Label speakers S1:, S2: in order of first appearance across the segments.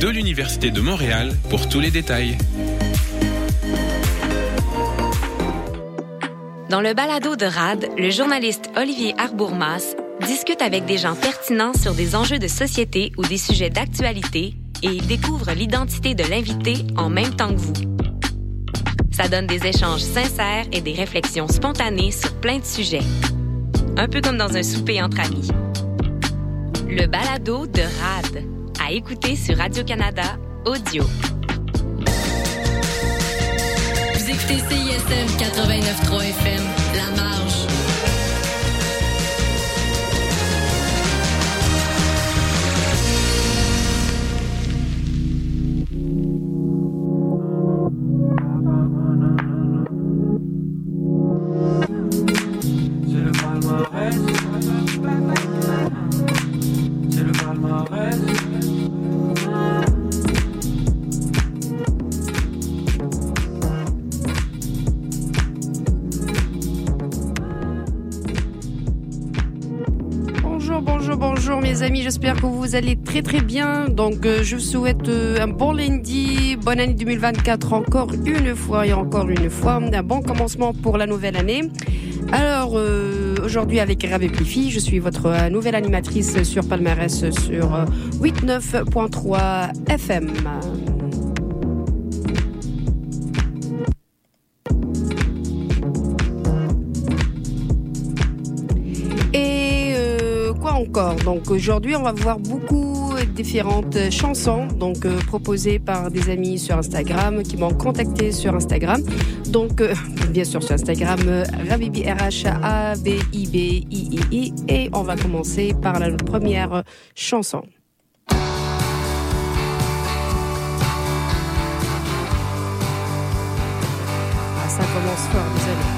S1: de l'Université de Montréal pour tous les détails.
S2: Dans le balado de RAD, le journaliste Olivier Arbourmas discute avec des gens pertinents sur des enjeux de société ou des sujets d'actualité et il découvre l'identité de l'invité en même temps que vous. Ça donne des échanges sincères et des réflexions spontanées sur plein de sujets. Un peu comme dans un souper entre amis. Le balado de RAD, à écouter sur Radio-Canada Audio.
S3: Vous écoutez CISM 89.3 FM, La Marge.
S4: Vous allez très très bien. Donc euh, je vous souhaite euh, un bon lundi, bonne année 2024 encore une fois et encore une fois, un bon commencement pour la nouvelle année. Alors euh, aujourd'hui avec Rabé Plifi, je suis votre nouvelle animatrice sur Palmarès sur euh, 89.3 FM. Donc aujourd'hui, on va voir beaucoup différentes chansons donc euh, proposées par des amis sur Instagram qui m'ont contacté sur Instagram. Donc euh, bien sûr sur Instagram euh, Rabibi RH A B I B I I I et on va commencer par la première chanson. Ah, ça commence fort, désolé.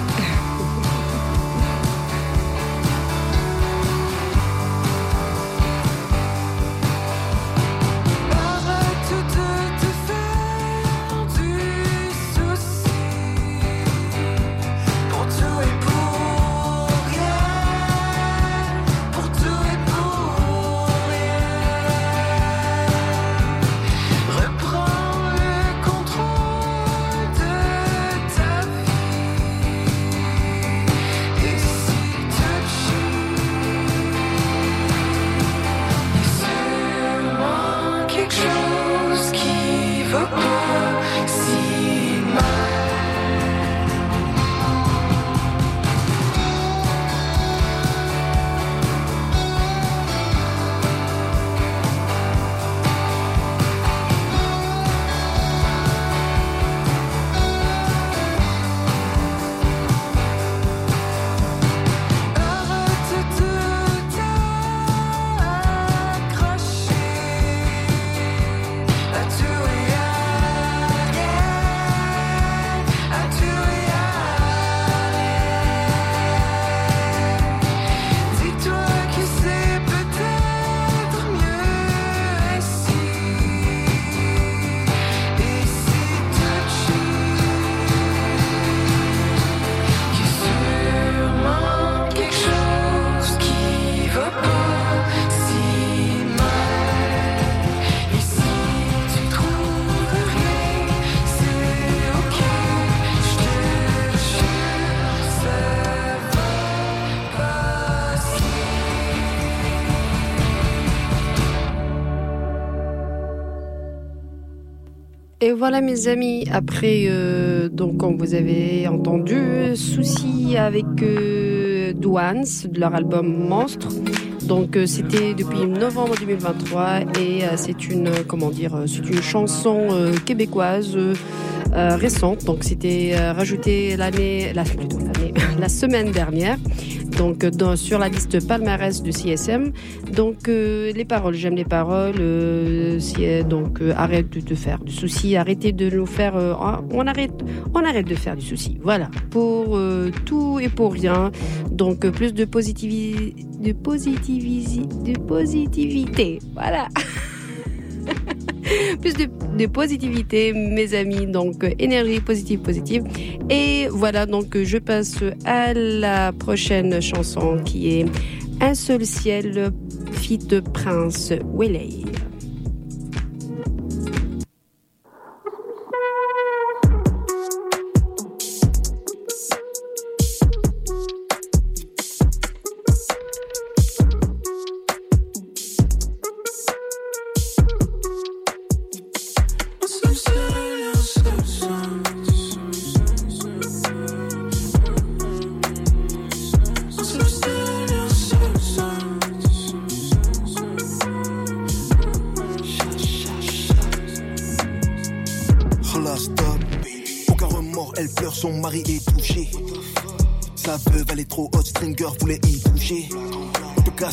S5: Et
S4: voilà mes amis, après euh, donc comme vous avez entendu, souci avec euh, de leur album Monstre. Donc euh, c'était depuis novembre 2023 et euh, c'est une comment dire, c'est une chanson québécoise récente. Donc c'était rajouté l'année, la plutôt la semaine dernière. Donc euh, sur la liste palmarès de CSM. Donc euh, les paroles, j'aime les paroles. euh, si, donc arrête de te faire du souci, arrêtez de nous faire. on arrête, on arrête de faire du souci. Voilà pour tout et pour rien. Donc plus de positivité, de positivité, de positivité. Voilà. plus de, de positivité, mes amis. Donc, euh, énergie positive, positive. Et voilà, donc euh, je passe à la prochaine chanson qui est Un seul ciel, fit Prince Welley.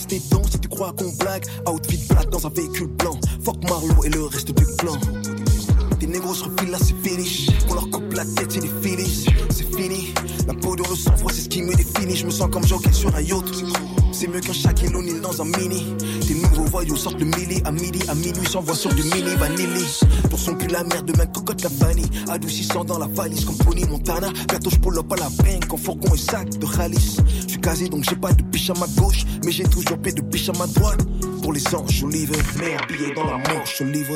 S6: Tes si tu crois qu'on blague. Outfit black dans un véhicule blanc. Fuck Marlowe et le reste du clan. Des négros se refilent là, c'est finish. On leur coupe la tête, c'est des finis. C'est fini. La peau de le sang-froid, c'est ce qui me définit. Je me sens comme jockey sur un yacht. C'est mieux qu'un Shaquille O'Neal dans un mini. Des nouveaux voyous sortent le milli à midi, à minuit, s'envoient sur du mini vanilli. Pour son cul, la merde, même cocotte la vanille. Adoucissant dans la valise comme Pony Montana. Bientôt, je pull up à la banque en fourgon et sac de Khalis. Suis casé donc j'ai pas de biche à ma gauche, mais j'ai toujours paix de biche à ma droite. Pour les anges, je livre. Mais un billet dans la manche, je livre.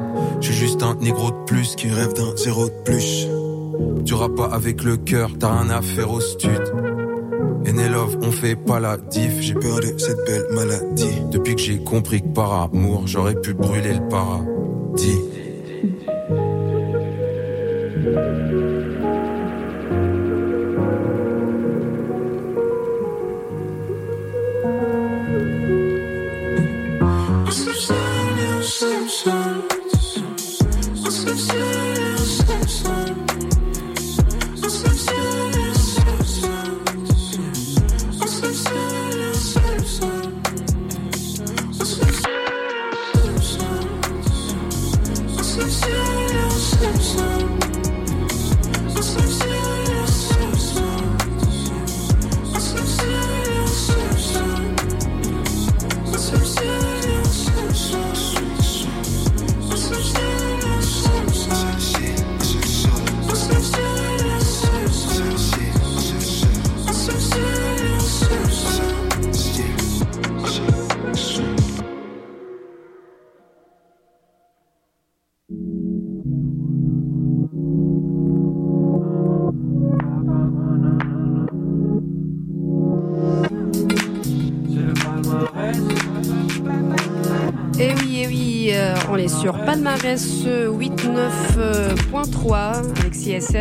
S7: Je suis juste un négro de plus
S6: Qui rêve d'un zéro de plus.
S7: Tu pas avec le cœur, t'as rien à faire au stud. Enelove, on fait pas la diff.
S6: J'ai peur de cette belle maladie.
S7: Depuis que j'ai compris que par amour, j'aurais pu brûler le paradis.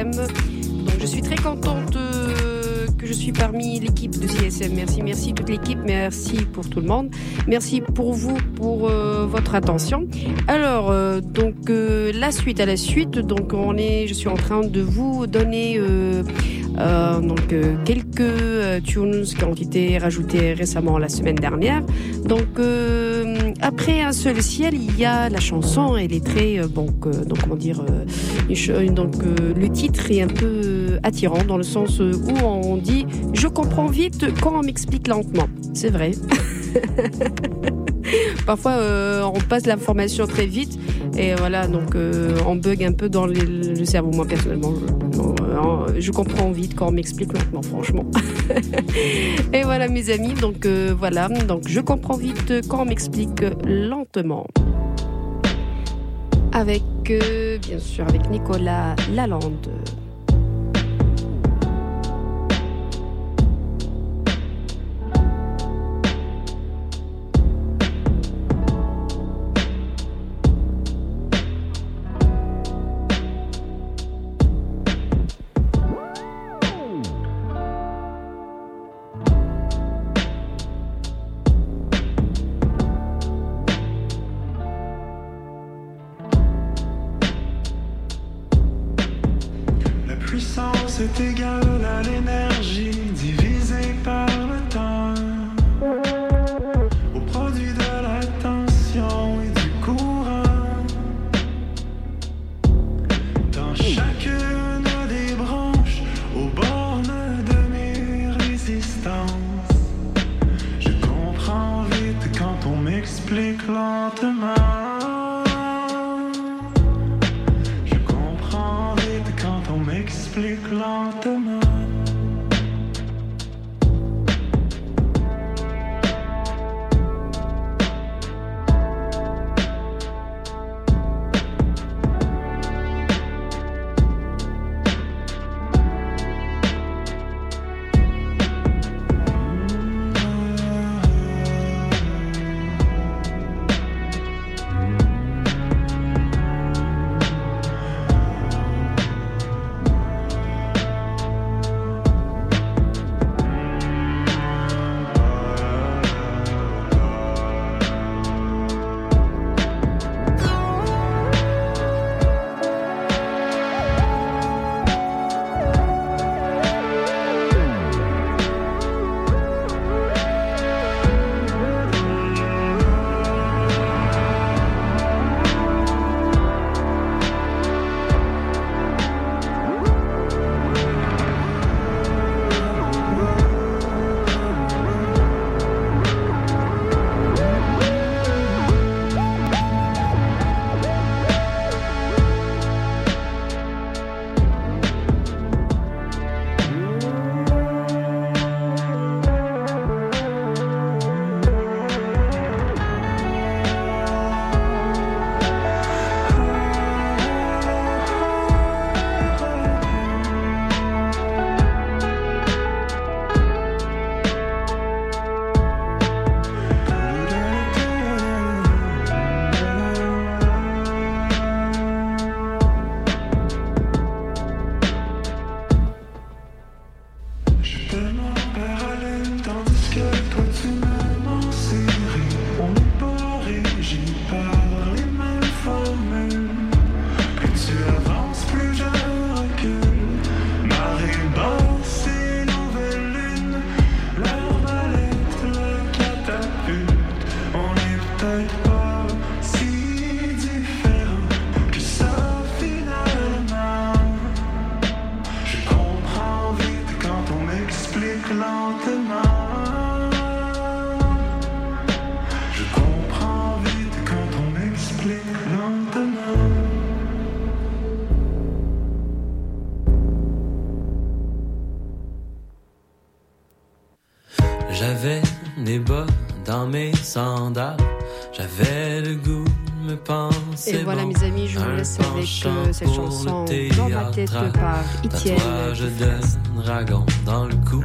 S4: Donc je suis très contente euh, que je suis parmi l'équipe de CSM. Merci, merci toute l'équipe, merci pour tout le monde. Merci pour vous, pour euh, votre attention. Alors, euh, donc la suite à la suite, donc on est, je suis en train de vous donner donc quelques tunes qui ont été rajoutées récemment la semaine dernière. Donc après un seul ciel, il y a la chanson. Elle est très euh, donc comment dire, euh, donc euh, le titre est un peu attirant dans le sens où on dit je comprends vite quand on m'explique lentement. C'est vrai. Parfois, on passe l'information très vite et voilà, donc on bug un peu dans le cerveau. Moi, personnellement, je comprends vite quand on m'explique lentement, franchement. et voilà, mes amis, donc euh, voilà, donc je comprends vite quand on m'explique lentement. Avec, euh, bien sûr, avec Nicolas Lalande.
S5: Mes
S8: sandales. J'avais le goût de me penser.
S4: Et voilà,
S8: bon.
S4: mes amis, je vous laisse avec euh, cette chanson Dans ma tête par Etienne.
S8: Tatouage de dragon dans le cou.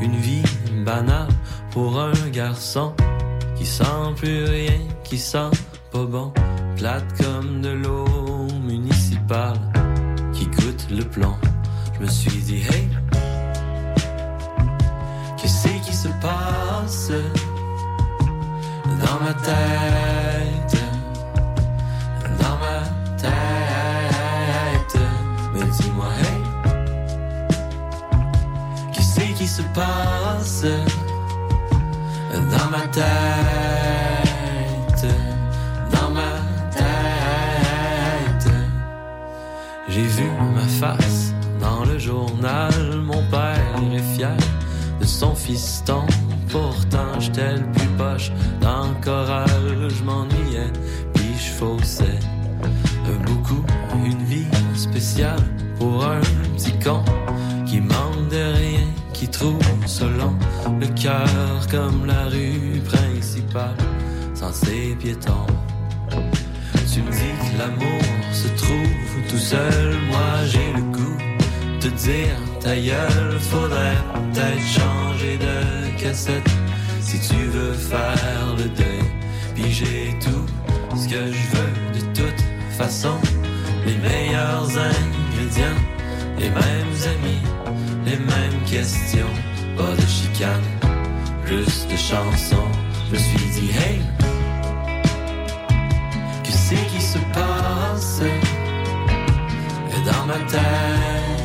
S8: Une vie banale pour un garçon qui sent plus rien, qui sent pas bon. Plate comme de l'eau municipale qui goûte le plomb. Je me suis dit, hey, qu'est-ce qui se passe? Ma tête? Dans ma tête. Mais dis-moi, hey, qu'est-ce qui se passe dans ma tête? Dans ma tête. J'ai vu ma face dans le journal. Mon père est fier de son fiston. Pourtant, j'étais le plus poche dans le choral. Je m'ennuyais, puis je faussais beaucoup. Une vie spéciale pour un petit con qui manque de rien, qui trouve selon le cœur comme la rue principale sans ses piétons. Tu me dis que l'amour se trouve tout seul, moi j'ai le goût te dire ta gueule, faudrait peut-être changer de cassette si tu veux faire le deuil. Puis j'ai tout ce que je veux de toute façon, les meilleurs ingrédients, les mêmes amis, les mêmes questions, pas de chicane, plus de chansons. Je me suis dit hey. Qu'est-ce qui se passe? Dans ma tête?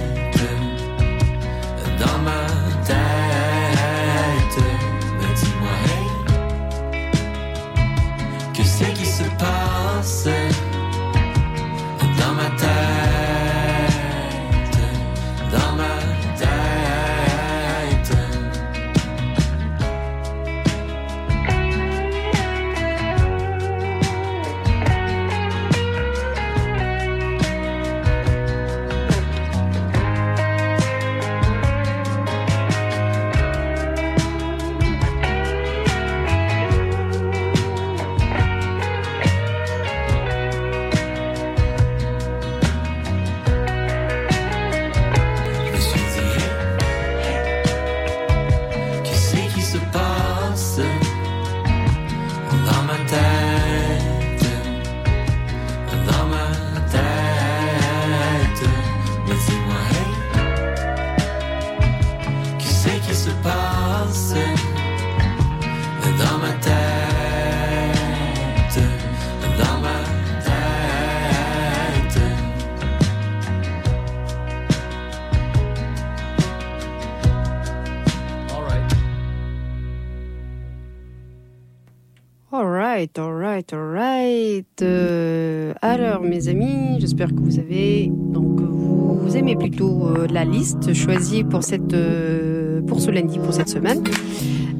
S4: Amis, j'espère que vous avez donc vous, aimez plutôt euh, la liste choisie pour cette euh, pour ce lundi pour cette semaine.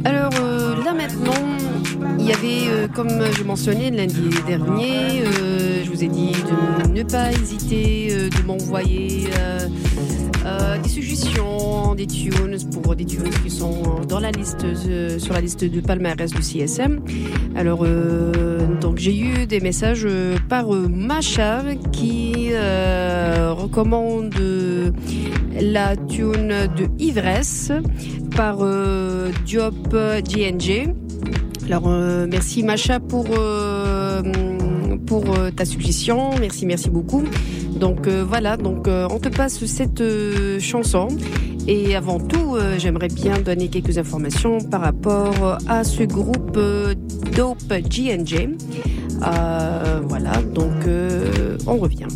S4: Alors euh, là maintenant, il y avait comme je mentionnais lundi dernier, je vous ai dit de ne pas hésiter de m'envoyer euh, des suggestions, des tunes pour des tunes qui sont dans la liste sur la liste de palmarès du CSM. Alors euh, donc j'ai eu des messages par Macha qui euh, recommande la tune de Ivresse par Diop GNG. Alors merci Macha pour euh, ta suggestion, merci merci beaucoup. Donc euh, voilà, donc euh, on te passe cette chanson. Et avant tout, j'aimerais bien donner quelques informations par rapport à ce groupe euh, Dope. Euh, voilà, donc on revient.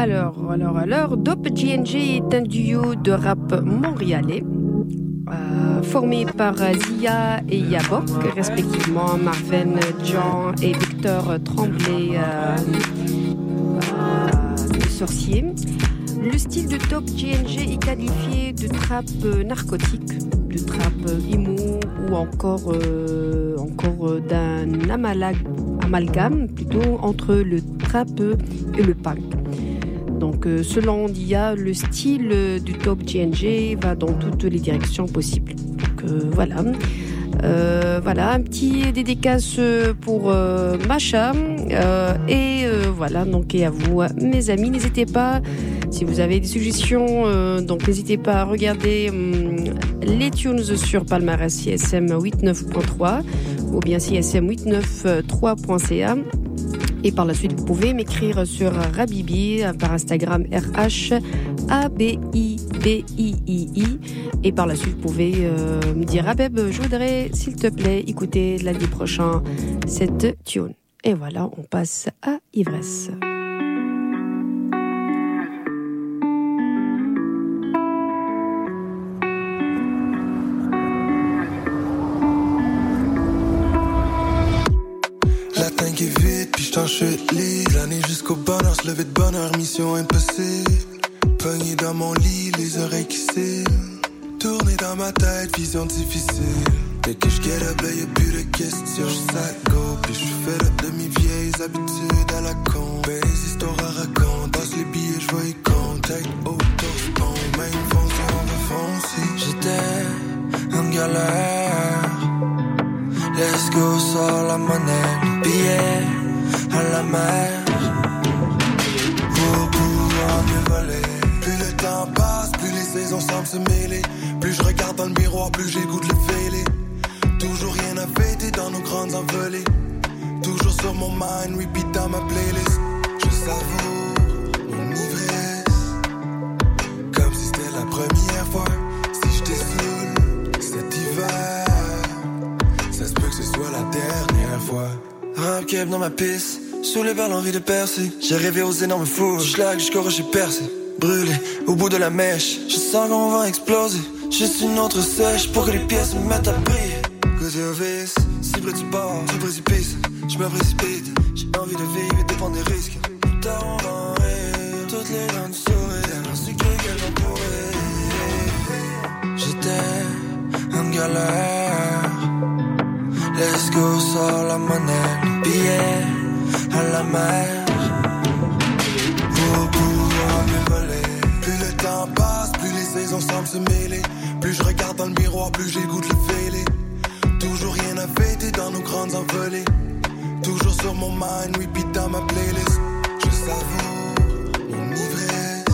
S4: Alors, alors, alors, Dope GNG est un duo de rap montréalais euh, formé par Zia et Yabok, respectivement Marvin Jean et Victor Tremblay, euh, euh, le sorcier. Le style de Top GNG est qualifié de trap euh, narcotique, de trap euh, emo ou encore, encore d'un amalgame plutôt entre le trap et le punk. Donc, euh, selon Dia, le style euh, du Top GNG va dans toutes les directions possibles. Donc, euh, voilà. Voilà, un petit dédicace pour euh, Macha. Et voilà, donc et à vous, mes amis, n'hésitez pas, si vous avez des suggestions, donc n'hésitez pas à regarder hum, les tunes sur Palmarès CSM 89.3 ou bien CSM893.ca. Et par la suite, vous pouvez m'écrire sur Rabibi euh, par Instagram RH A-B-I-B-I-I-I. Et par la suite, vous pouvez euh, me dire Abeb, je voudrais, s'il te plaît, écouter lundi prochain cette tune. Et voilà, on passe à Ivresse.
S5: J't'en chute libre. L'année jusqu'au bonheur, se lever de bonheur, mission impossible. Pogné dans mon lit, les oreilles qui cillent. Tourner dans ma tête, vision difficile. Dès que je get up, là, y'a plus de questions. J'suis sac go, puis fait up de mes vieilles habitudes à la con. Ben, les histoires à raconter. Passe les billets, j'vois y contact. Autospon, même foncer, on va foncer.
S9: J'étais en galère. Let's go, sors la monnaie, le billet à la mer.
S5: pour pouvoir me voler. Plus le temps passe, plus les saisons semblent se mêler. Plus je regarde dans le miroir, plus de le fêler. Toujours rien à fêter dans nos grandes envolées. Toujours sur mon mind, repeat dans ma playlist. Je savoure mon ivresse. Comme si c'était la première fois. Si je saoul cet hiver, ça se peut que ce soit la dernière fois.
S9: Rap keb dans ma piste, soulevé par l'envie de percer. J'ai rêvé aux énormes fous, schlag jusqu'au rocher percé. Brûlé au bout de la mèche, je sens qu'on va exploser. Juste une autre sèche pour que les pièces me mettent à briller. Côté au vice, si près du bord, du précipice, je me précipite. J'ai envie de vivre et dépend des risques. Toutes les dents sourire, ainsi que pourrir. J'étais en galère. Let's go, sors la monnaie, le billet à la mer.
S5: pour pouvoir me voler. Plus le temps passe, plus les saisons semblent se mêler. Plus je regarde dans le miroir, plus j'ai goût de le fêler. Toujours rien à fêter dans nos grandes envolées. Toujours sur mon mind, repeat dans ma playlist. Je savoure mon ivresse.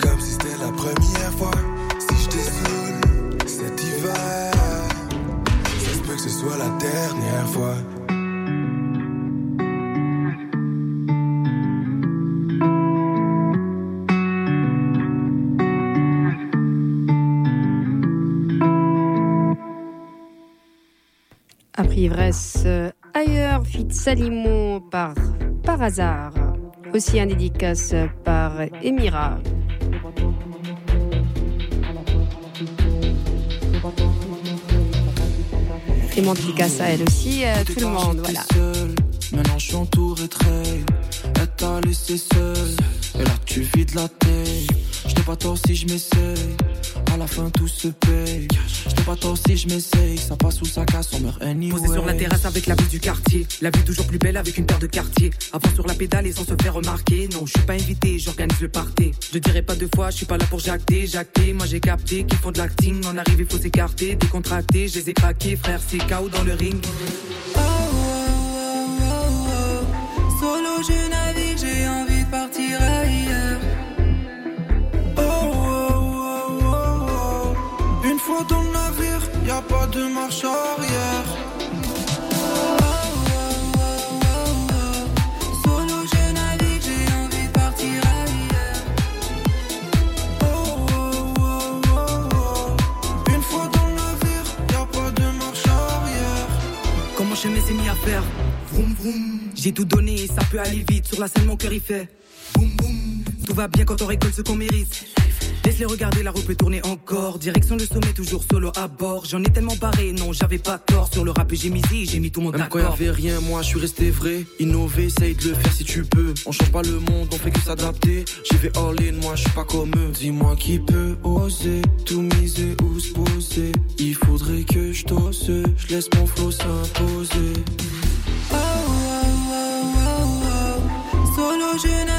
S5: Comme si c'était la première fois.
S4: Ivresse, ailleurs, fit Salimo par Par hasard. Aussi un dédicace par Emira. Et mon dédicace à elle aussi, à tout le monde, voilà.
S10: Maintenant je suis entouré Elle t'a laissé seul Et là tu vides la tête Je pas tort si je m'essaye la fin tout se paye. Je pas tort si je m'essaye, ça passe ou ça casse, on meurt anyway.
S11: Posé sur la terrasse avec la vue du quartier, la vue toujours plus belle avec une paire de quartier. Avant sur la pédale et sans se faire remarquer, non je suis pas invité, j'organise le party. Je dirai pas deux fois, je suis pas là pour jacter, jacter. Moi j'ai capté qu'ils font de l'acting, on arrive il faut s'écarter, décontracter, je les ai craqués, frère c'est KO dans le ring.
S10: Oh, oh, oh, Solo je dans le navire, y a pas de marche arrière. Solo je navigue, j'ai envie de partir ailleurs. Une fois dans le navire, y a pas de marche arrière.
S11: Comment je m'ai mis à faire? Vroom vroom. J'ai tout donné et ça peut aller vite. Sur la scène, mon cœur il fait boum boum. Tout va bien quand on récolte ce qu'on mérite. Laisse-les regarder, la roue peut tourner encore. Direction le sommet, toujours solo à bord. J'en ai tellement barré, non, j'avais pas tort. Sur le rap, j'ai misé, j'ai mis tout mon
S9: Même quand y'avait rien, moi, je suis resté vrai. Innover, essaye de le faire si tu peux. On change pas le monde, on fait que s'adapter. J'y vais all in, moi, je suis pas comme eux. Dis-moi qui peut oser tout miser ou se poser. Il faudrait que je t'ose, je laisse mon flow s'imposer.
S10: Oh, oh, oh, Solo, je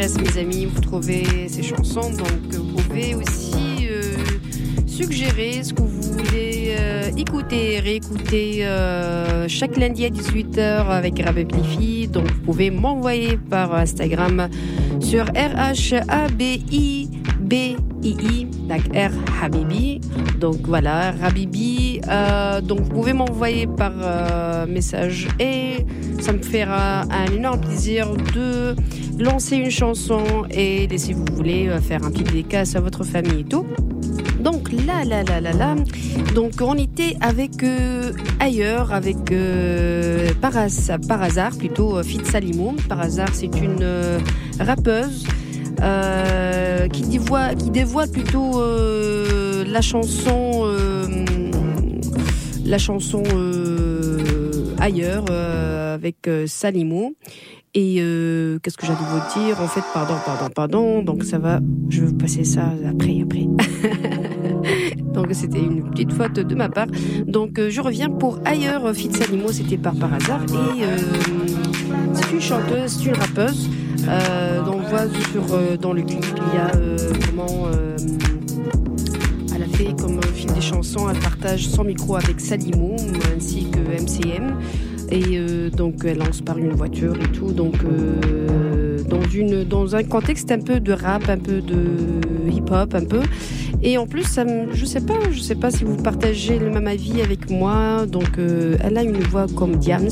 S4: mes amis, vous trouvez ces chansons. Donc, vous pouvez aussi euh, suggérer ce que vous voulez euh, écouter, réécouter euh, chaque lundi à 18h avec Rabeplifi. Donc, vous pouvez m'envoyer par Instagram sur RHABIB. II, donc R Habibi. Donc voilà, Habibi. Euh, donc vous pouvez m'envoyer par message et ça me fera un énorme plaisir de lancer une chanson et si vous voulez euh, faire un petit dédicace à votre famille et tout. Donc là, là, là, là, là. Donc on était avec ailleurs, avec par, par, hasard plutôt Fit Salimo. Par hasard, c'est une rappeuse euh, qui, dévoile, qui plutôt euh, la chanson, euh, la chanson ailleurs avec Salimo. Et qu'est-ce que j'allais vous dire? En fait, pardon, pardon, pardon. Donc ça va, je vais vous passer ça après, après. Donc c'était une petite faute de ma part. Donc je reviens pour ailleurs. Fit Salimo, c'était par par hasard. Et c'est une chanteuse, c'est une rappeuse. Euh, on sur, euh, dans le clip, il y a euh, comment fait comme fil des chansons, elle partage son micro avec Salimo ainsi que MCM. Et donc elle lance par une voiture et tout. Donc dans, une, dans un contexte un peu de rap, un peu de hip-hop, un peu. Et en plus, ça je sais pas, je sais pas si vous partagez le même avis avec moi. Donc, euh, elle a une voix comme Diams.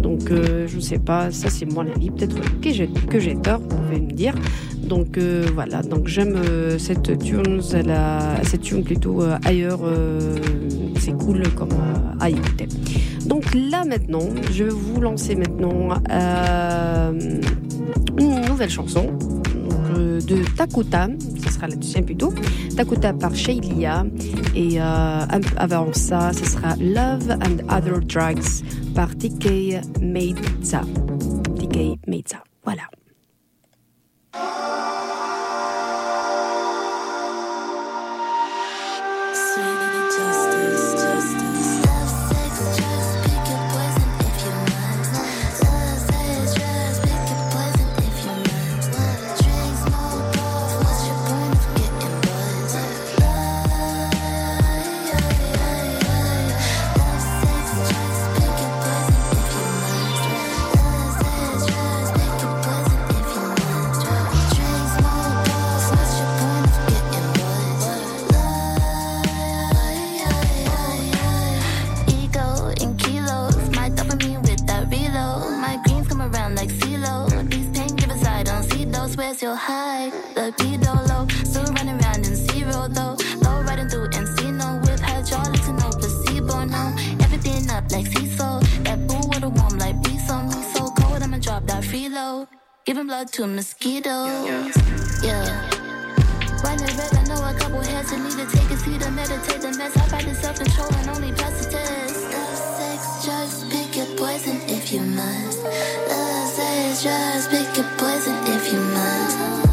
S4: Donc, euh, je sais pas, ça c'est mon avis. Peut-être que j'ai tort, vous pouvez me dire. Donc euh, voilà, donc j'aime cette tune, elle a, cette tune plutôt ailleurs, c'est c'est cool comme euh, à écouter. Donc là maintenant, je vais vous lancer maintenant euh, une nouvelle chanson euh, de Takuta, ce sera la deuxième plutôt, Takuta par Shailia et euh, avant ça, ce sera Love and Other Drugs par TK Meiza. TK Meiza, voilà.
S12: Blood to mosquitoes. Yeah. Running red, I know a couple heads that need to take a seat to meditate the mess. I practice self control and only pass the test. Love, sex, drugs, pick your poison if you must. Love, sex, drugs, pick your poison if you must.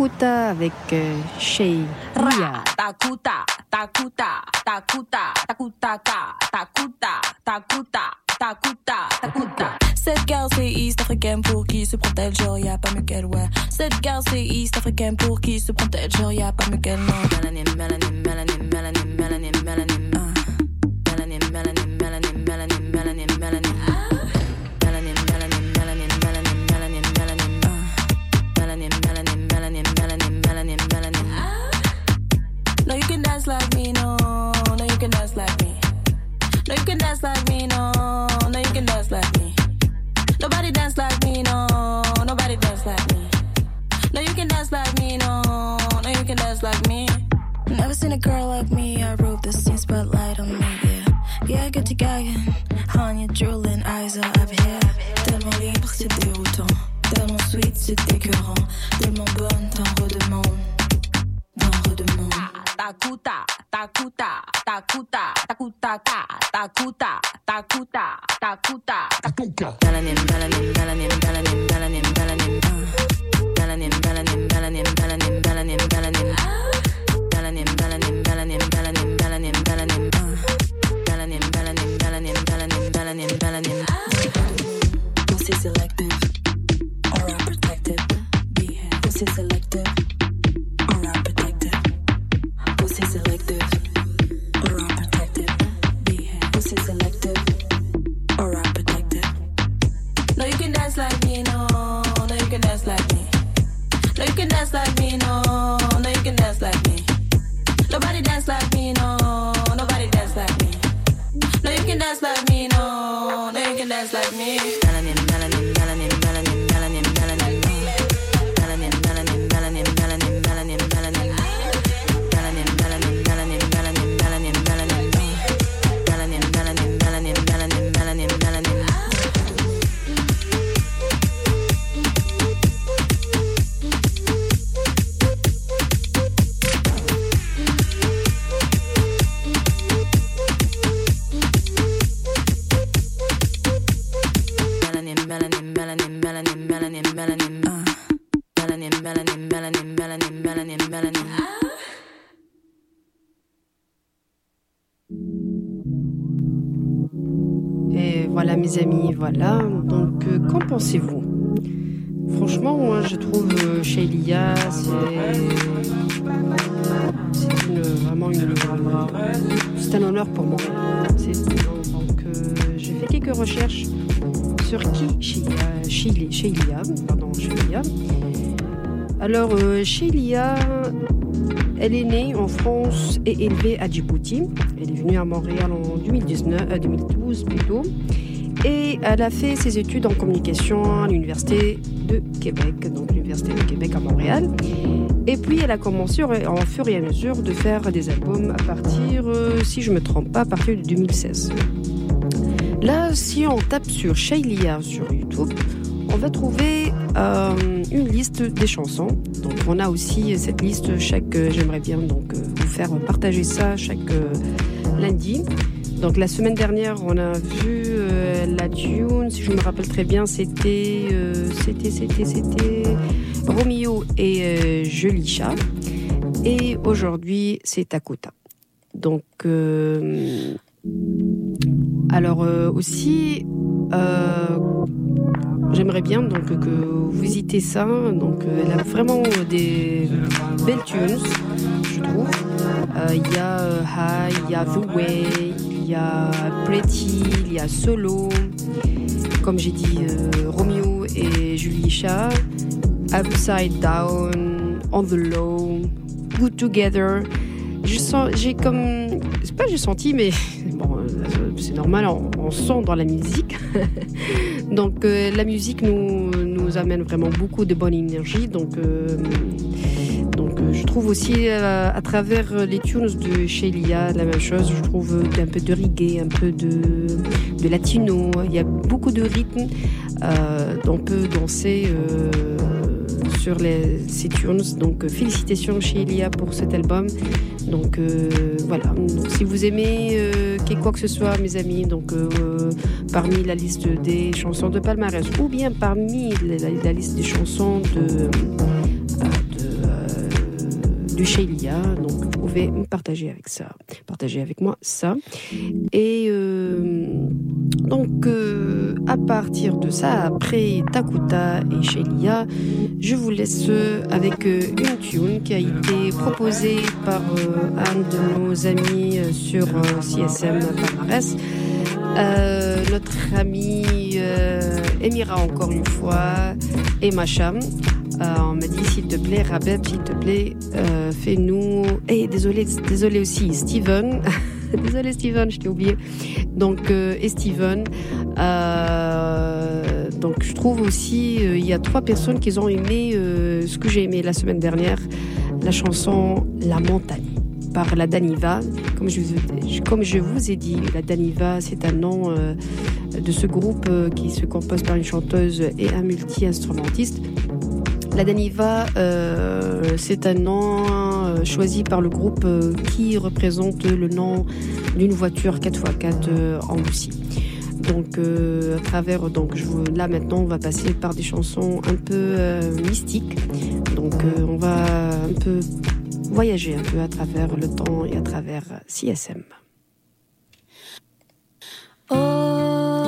S4: Takuta avec euh, Shea.
S13: Ra, takuta, takuta, takuta, takuta, ka, takuta, takuta, takuta, takuta.
S14: Cette gare c'est East africaine pour qui se prend-elle genre y'a pas mieux qu'elle ouais Cette gare c'est East africaine pour qui se prend-elle genre y'a pas mieux qu'elle non Melanin, melanin, melanin, melanin, melanin, melanin dance like me no No you can dance like me No you can dance like me no No you can dance like me Nobody dance like me, no. Nobody dance like me. No, you can dance like me, no. No, you can dance like me. Never seen a girl like me. I wrote the scene spotlight on me, yeah. Yeah, get to gagging. Honey, drooling, eyes are up here. Tellement libre, c'est déroutant. Tellement sweet, c'est écœurant. Tellement bonne, t'en redemandes.
S13: Takuta, takuta, takuta, takuta, takuta, takuta, takuta, takuta.
S14: Melanin, melanin, melanin, melanin, melanin, melanin, ah. Melanin, melanin, melanin, melanin, melanin, melanin, ah. Melanin, melanin, melanin, melanin, melanin, melanin, ah. Melanin, melanin, melanin, melanin, melanin, melanin, ah. Pussy selective, aura protective. Pussy selective,
S4: like me, no. they you can dance like me, no. No, you can dance like me. Nobody dance like me, no. Nobody dance like me. No, you can dance like me, no. No, you can dance like me. Et élevée à Djibouti. Elle est venue à Montréal en 2019, euh, 2012 plutôt. Et elle a fait ses études en communication à l'Université de Québec, donc l'Université de Québec à Montréal. Et puis elle a commencé en fur et à mesure de faire des albums à partir, euh, si je me trompe pas, à partir de 2016. Là, si on tape sur Shailia sur YouTube, on va trouver euh, une liste des chansons. Donc on a aussi cette liste chaque. J'aimerais bien donc partager ça chaque euh, lundi. Donc la semaine dernière, on a vu euh, la tune, si je me rappelle très bien, c'était euh, c'était c'était c'était Romeo et euh, Jolisha. Et aujourd'hui, c'est Takuta. Donc euh, alors aussi, j'aimerais bien donc que vous visitez ça. Donc elle a vraiment des belles tunes, je trouve. Euh, Il y a euh, High, il y a The Way, il y a Pretty, il y a Solo. Comme j'ai dit, euh, Romeo et Julie Chat, Upside Down, On the Low, Good Together. Je sens, j'ai comme, c'est pas j'ai senti, mais bon, euh, c'est normal, on, sent dans la musique. donc euh, la musique nous, nous amène vraiment beaucoup de bonne énergie. Donc, euh, euh, je trouve aussi euh, à travers les tunes de Shelia la même chose. Je trouve un peu de reggae, un peu de, latino. Il y a beaucoup de rythmes. Euh, on peut danser. euh, sur les, ces tunes. Donc félicitations chez Elia pour cet album. Donc voilà. Si vous aimez quoi que ce soit, mes amis, donc parmi la liste des chansons de palmarès ou bien parmi la, liste des chansons de chez Elia, donc vous pouvez partager avec ça, partager avec moi ça. Et euh, donc euh, à partir de ça, après Takuta et Shelia, je vous laisse avec euh, une tune qui a été proposée par un de nos amis sur CSM Palmarès. Euh, notre ami euh, Emira encore une fois et Macham. Euh, on m'a dit s'il te plaît, Rabeb, s'il te plaît, euh, fais-nous. Et désolé, désolé aussi, Steven. désolé Steven, je t'ai oublié. Donc euh, et Steven. Donc je trouve aussi il y a trois personnes qui ont aimé ce que j'ai aimé la semaine dernière, la chanson La Montagne par la Daniva. Comme je, vous- comme je vous ai dit, la Daniva, c'est un nom de ce groupe qui se compose par une chanteuse et un multi-instrumentiste. La Daniva, euh, c'est un nom euh, choisi par le groupe euh, qui représente le nom d'une voiture 4x4 euh, en Russie. Donc, à travers, donc, je, là maintenant, on va passer par des chansons un peu mystiques. Donc, on va un peu voyager un peu à travers le temps et à travers CSM.
S15: Au-delà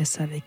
S15: voilà, je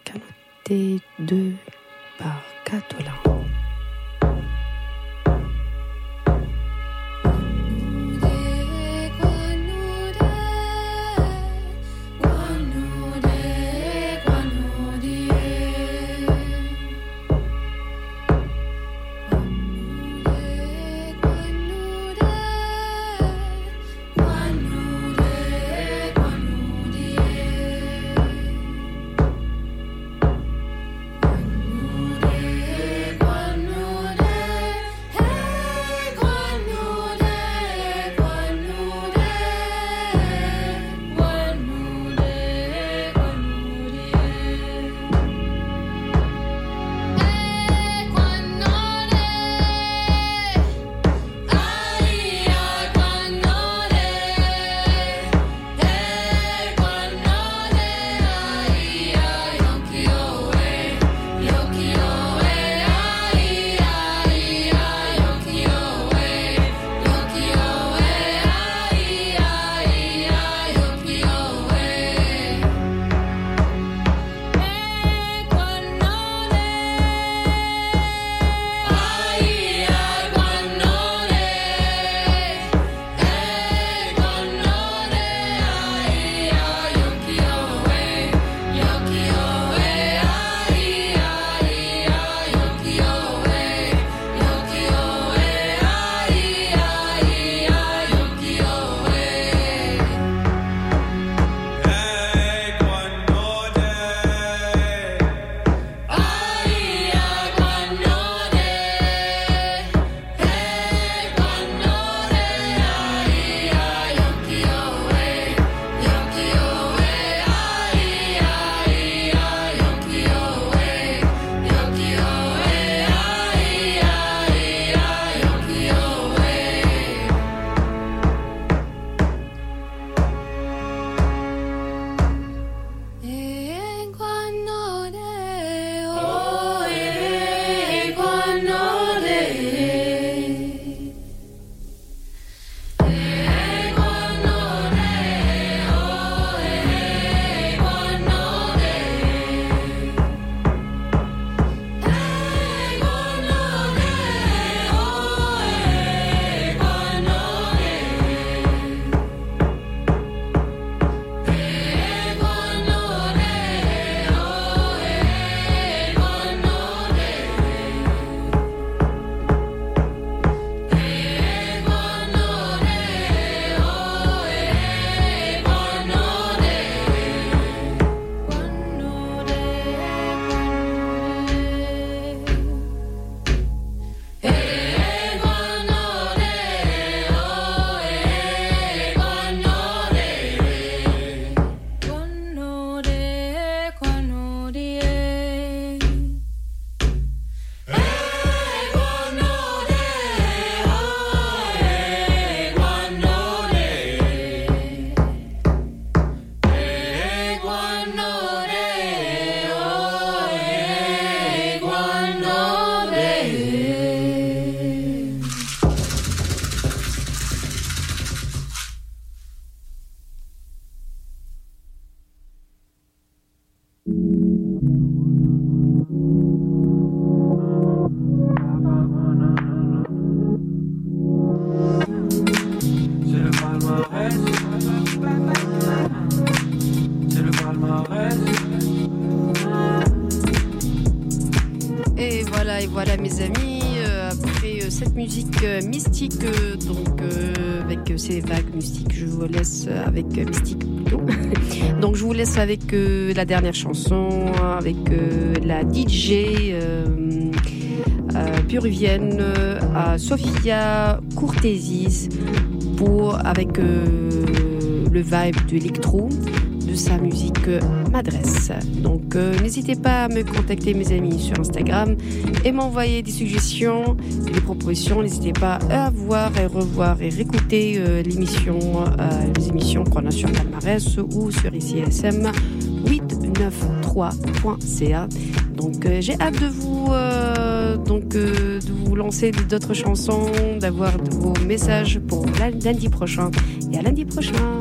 S15: avec euh, la dernière chanson, avec euh, la DJ euh, péruvienne Sofia Cortésis pour avec le vibe de l'électro de sa musique m'adresse. Donc euh, n'hésitez pas à me contacter mes amis sur Instagram et m'envoyer des suggestions, des propositions. N'hésitez pas à voir et revoir et réécouter euh, l'émission, euh, les émissions qu'on a sur Palmarès ou sur ICSM 893.ca. Donc j'ai hâte de vous donc de vous lancer d'autres chansons, d'avoir vos messages pour lundi prochain et à lundi prochain.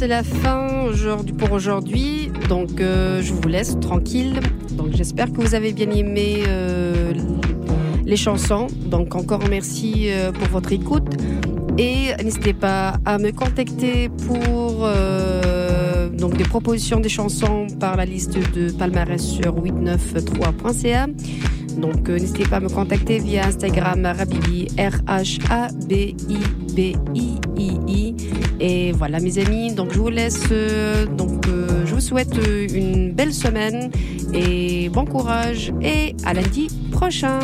S15: c'est la fin pour aujourd'hui. Donc euh, je vous laisse tranquille. Donc j'espère que vous avez bien aimé euh, les chansons. Donc encore merci euh, pour votre écoute et n'hésitez pas à me contacter pour donc des propositions des chansons par la liste de palmarès sur 893.ca.
S16: Donc n'hésitez pas à me contacter via Instagram Rabibi R H A B I B I et voilà, mes amis, donc je vous laisse. Euh, donc, euh, je vous souhaite euh, une belle semaine et bon courage. Et à lundi prochain.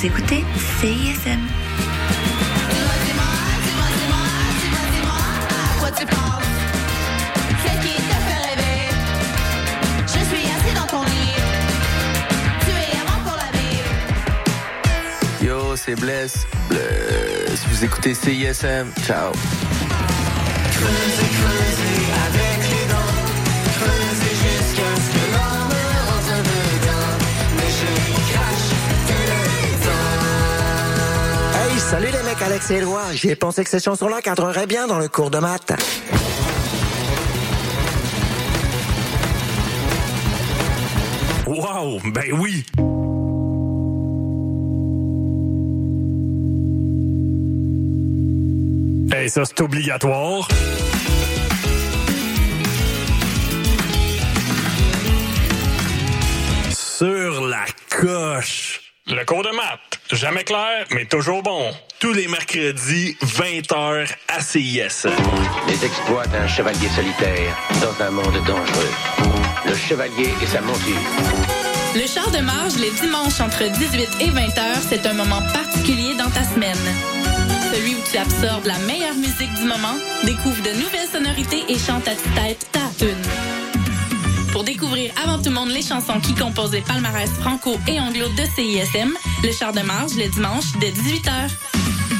S17: Vous écoutez CISM.
S18: Yo, c'est Bless. Bless. Vous écoutez CISM. Ciao.
S19: Alex et Éloi. J'ai pensé que cette chanson-là cadrerait bien dans le cours de maths.
S20: Wow, ben oui. Hey, ça, c'est obligatoire. Sur la coche. Le cours de maths. Jamais clair, mais toujours bon. Tous les mercredis, 20h à CIS.
S21: Les exploits d'un chevalier solitaire dans un monde dangereux. Le chevalier et sa monture.
S22: Le char de marge les dimanches entre 18 et 20 heures, c'est un moment particulier dans ta semaine. Celui où tu absorbes la meilleure musique du moment, découvre de nouvelles sonorités et chante à tue-tête ta tune. Pour découvrir avant tout le monde les chansons qui composent les palmarès franco et anglo de CISM, le char de marge le dimanche dès 18h.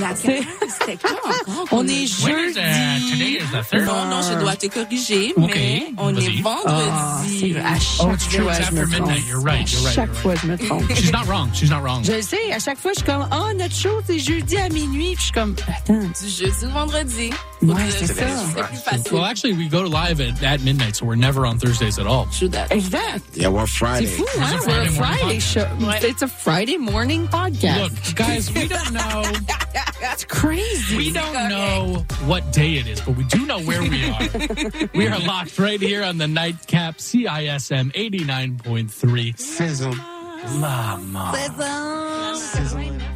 S23: La c'était quoi encore? On est
S24: When is,
S23: jeudi.
S24: uh, today is the third?
S23: Non, non, je dois te corriger, mais on est vendredi.
S24: Ah, Oh. It's after midnight. You're right. You're right.
S23: chaque fois, je me trompe.
S24: She's not wrong. She's not wrong.
S23: Je le sais, à chaque fois, je suis comme, oh, notre show, c'est jeudi à minuit. Puis je suis comme, attends. Du jeudi au vendredi.
S24: Ouais,
S23: c'est ça. Plus.
S24: Well, actually, we go live at, at midnight, so we're never on Thursdays at all.
S23: Exact.
S25: Yeah, we're
S23: C'est
S25: Friday.
S23: fou,
S24: It's
S23: hein?
S24: a
S23: We're a
S24: Friday
S23: show.
S24: podcast.
S23: It's a Friday morning podcast.
S24: Look, guys, we don't know.
S23: It's crazy.
S24: We don't know what day it is, but we do know where we are. we are locked right here on the nightcap CISM 89.3.
S25: Sizzle.
S24: Lama.
S26: Je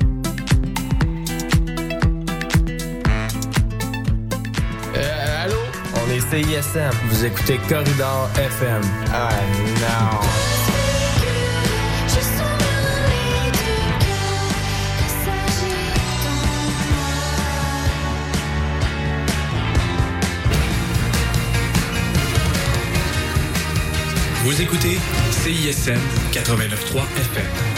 S16: CISM. Vous écoutez Corridor FM. Ah non.
S1: Vous écoutez CISM 89.3 FM.